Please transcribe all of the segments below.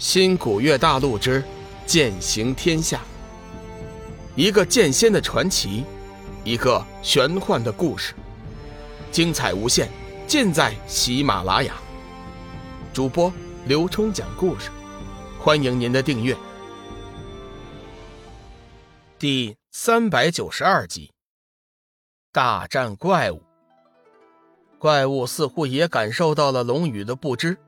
新古月大陆之剑行天下，一个剑仙的传奇，一个玄幻的故事，精彩无限，尽在喜马拉雅。主播刘冲讲故事，欢迎您的订阅。第三百九十二集，大战怪物。怪物似乎也感受到了龙宇的不知，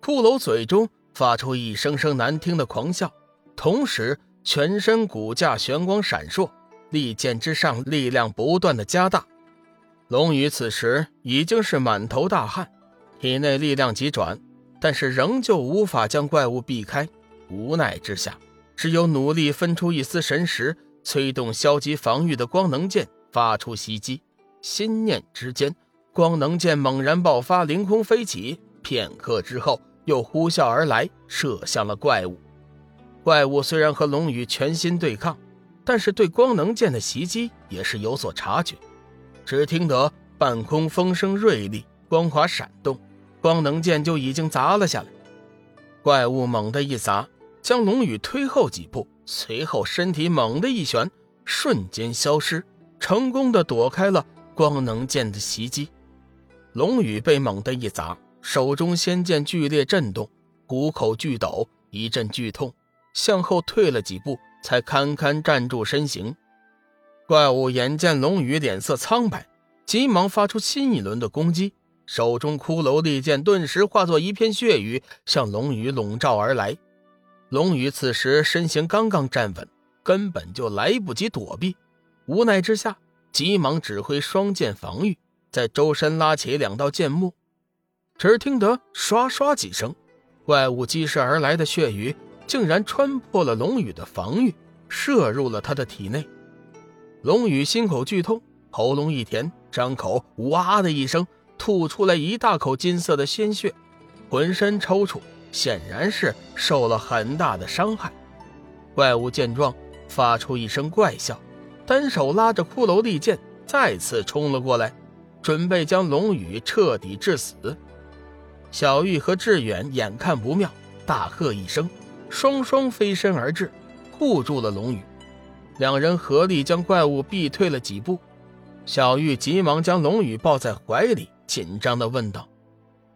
骷髅嘴中。发出一声声难听的狂笑，同时全身骨架玄光闪烁，利剑之上力量不断的加大。龙宇此时已经是满头大汗，体内力量急转，但是仍旧无法将怪物避开。无奈之下，只有努力分出一丝神识，催动消极防御的光能剑发出袭击。心念之间，光能剑猛然爆发，凌空飞起。片刻之后。又呼啸而来，射向了怪物。怪物虽然和龙宇全心对抗，但是对光能剑的袭击也是有所察觉。只听得半空风声锐利，光华闪动，光能剑就已经砸了下来。怪物猛地一砸，将龙宇推后几步，随后身体猛地一旋，瞬间消失，成功的躲开了光能剑的袭击。龙宇被猛地一砸。手中仙剑剧烈震动，虎口巨抖，一阵剧痛，向后退了几步，才堪堪站住身形。怪物眼见龙宇脸色苍白，急忙发出新一轮的攻击，手中骷髅利剑顿时化作一片血雨，向龙宇笼罩而来。龙宇此时身形刚刚站稳，根本就来不及躲避，无奈之下，急忙指挥双剑防御，在周身拉起两道剑幕。只听得唰唰几声，怪物激射而来的血雨竟然穿破了龙宇的防御，射入了他的体内。龙宇心口剧痛，喉咙一甜，张口哇的一声吐出来一大口金色的鲜血，浑身抽搐，显然是受了很大的伤害。怪物见状，发出一声怪笑，单手拉着骷髅利剑再次冲了过来，准备将龙宇彻底致死。小玉和志远眼看不妙，大喝一声，双双飞身而至，护住了龙宇。两人合力将怪物逼退了几步。小玉急忙将龙宇抱在怀里，紧张地问道：“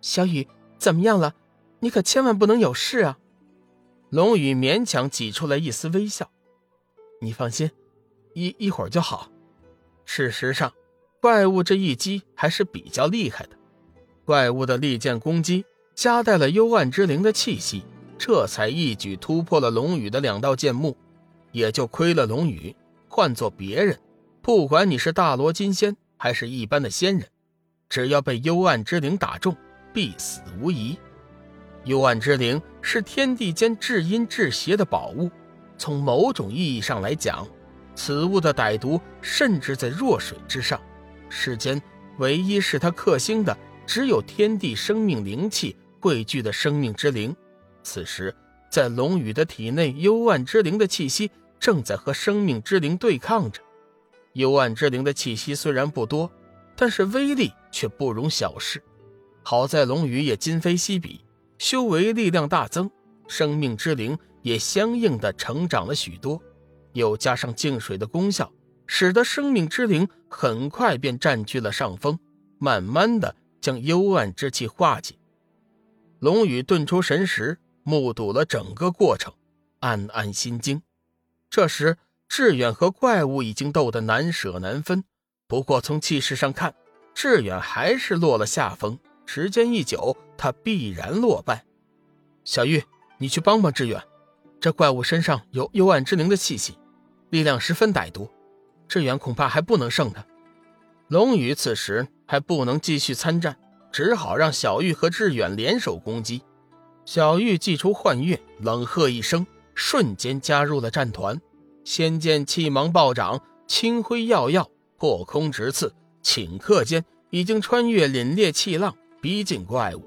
小雨，怎么样了？你可千万不能有事啊！”龙宇勉强挤出来一丝微笑：“你放心，一一会儿就好。”事实上，怪物这一击还是比较厉害的。怪物的利剑攻击夹带了幽暗之灵的气息，这才一举突破了龙宇的两道剑幕。也就亏了龙宇，换做别人，不管你是大罗金仙还是一般的仙人，只要被幽暗之灵打中，必死无疑。幽暗之灵是天地间至阴至邪的宝物，从某种意义上来讲，此物的歹毒甚至在弱水之上。世间唯一是他克星的。只有天地生命灵气汇聚的生命之灵，此时在龙宇的体内，幽暗之灵的气息正在和生命之灵对抗着。幽暗之灵的气息虽然不多，但是威力却不容小视。好在龙宇也今非昔比，修为力量大增，生命之灵也相应的成长了许多，又加上净水的功效，使得生命之灵很快便占据了上风，慢慢的。将幽暗之气化解，龙宇遁出神识，目睹了整个过程，暗暗心惊。这时，志远和怪物已经斗得难舍难分。不过从气势上看，志远还是落了下风。时间一久，他必然落败。小玉，你去帮帮志远。这怪物身上有幽暗之灵的气息，力量十分歹毒，志远恐怕还不能胜他。龙宇此时还不能继续参战，只好让小玉和志远联手攻击。小玉祭出幻月，冷喝一声，瞬间加入了战团。仙剑气芒暴涨，青辉耀耀，破空直刺，顷刻间已经穿越凛冽气浪，逼近怪物。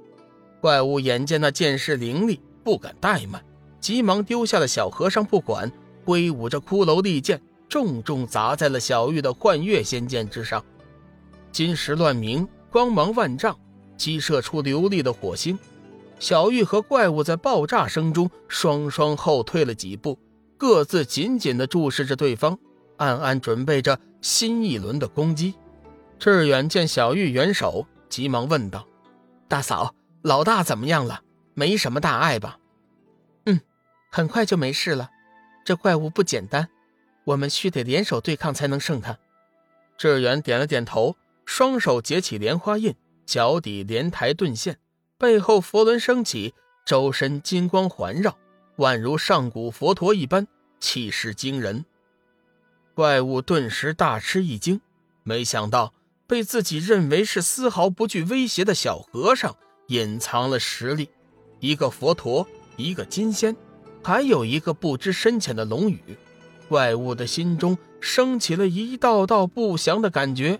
怪物眼见那剑势凌厉，不敢怠慢，急忙丢下了小和尚不管，挥舞着骷髅利剑，重重砸在了小玉的幻月仙剑之上。金石乱鸣，光芒万丈，激射出流利的火星。小玉和怪物在爆炸声中双双后退了几步，各自紧紧地注视着对方，暗暗准备着新一轮的攻击。志远见小玉援手，急忙问道：“大嫂，老大怎么样了？没什么大碍吧？”“嗯，很快就没事了。这怪物不简单，我们需得联手对抗才能胜他。”志远点了点头，双手结起莲花印，脚底莲台顿现。背后佛轮升起，周身金光环绕，宛如上古佛陀一般，气势惊人。怪物顿时大吃一惊，没想到被自己认为是丝毫不惧威胁的小和尚隐藏了实力，一个佛陀，一个金仙，还有一个不知深浅的龙羽。怪物的心中升起了一道道不祥的感觉。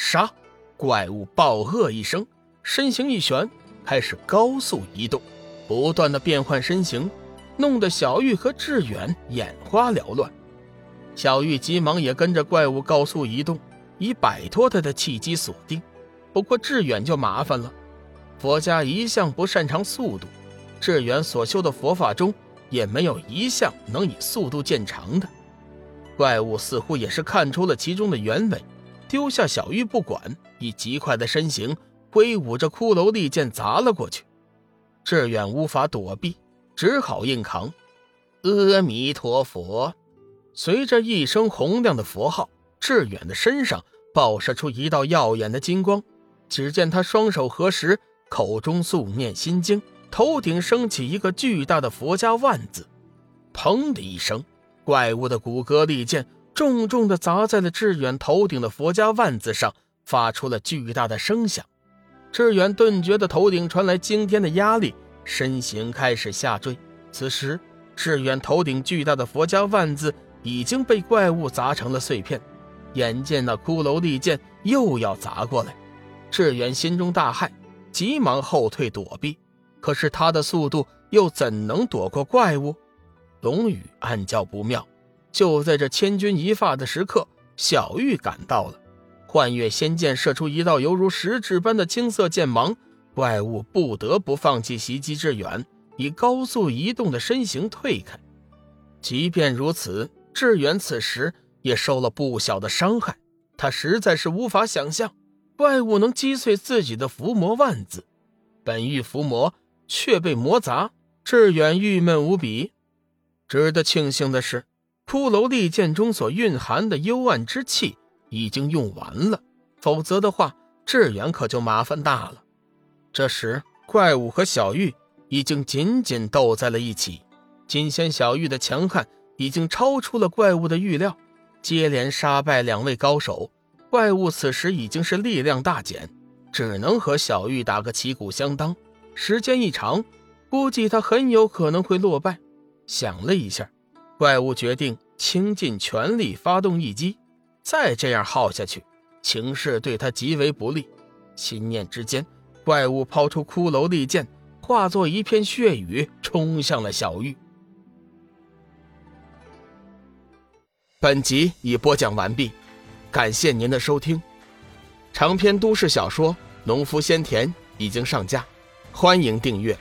杀！怪物暴喝一声，身形一旋。开始高速移动，不断的变换身形，弄得小玉和志远眼花缭乱。小玉急忙也跟着怪物高速移动，以摆脱他的契机锁定。不过志远就麻烦了，佛家一向不擅长速度，志远所修的佛法中也没有一项能以速度见长的。怪物似乎也是看出了其中的原委，丢下小玉不管，以极快的身形。挥舞着骷髅利剑砸了过去，志远无法躲避，只好硬扛。阿弥陀佛！随着一声洪亮的佛号，志远的身上爆射出一道耀眼的金光。只见他双手合十，口中诵念心经，头顶升起一个巨大的佛家万字。砰的一声，怪物的骨骼利剑重重地砸在了志远头顶的佛家万字上，发出了巨大的声响。志远顿觉得头顶传来惊天的压力，身形开始下坠。此时，志远头顶巨大的佛家万字已经被怪物砸成了碎片。眼见那骷髅利剑又要砸过来，志远心中大骇，急忙后退躲避。可是他的速度又怎能躲过怪物？龙宇暗叫不妙。就在这千钧一发的时刻，小玉赶到了。幻月仙剑射出一道犹如实质般的青色剑芒，怪物不得不放弃袭击志远，以高速移动的身形退开。即便如此，志远此时也受了不小的伤害。他实在是无法想象，怪物能击碎自己的伏魔万字，本欲伏魔却被魔砸，志远郁闷无比。值得庆幸的是，骷髅利剑中所蕴含的幽暗之气。已经用完了，否则的话，志远可就麻烦大了。这时，怪物和小玉已经紧紧斗在了一起。金仙小玉的强悍已经超出了怪物的预料，接连杀败两位高手。怪物此时已经是力量大减，只能和小玉打个旗鼓相当。时间一长，估计他很有可能会落败。想了一下，怪物决定倾尽全力发动一击。再这样耗下去，情势对他极为不利。心念之间，怪物抛出骷髅利剑，化作一片血雨，冲向了小玉。本集已播讲完毕，感谢您的收听。长篇都市小说《农夫先田》已经上架，欢迎订阅。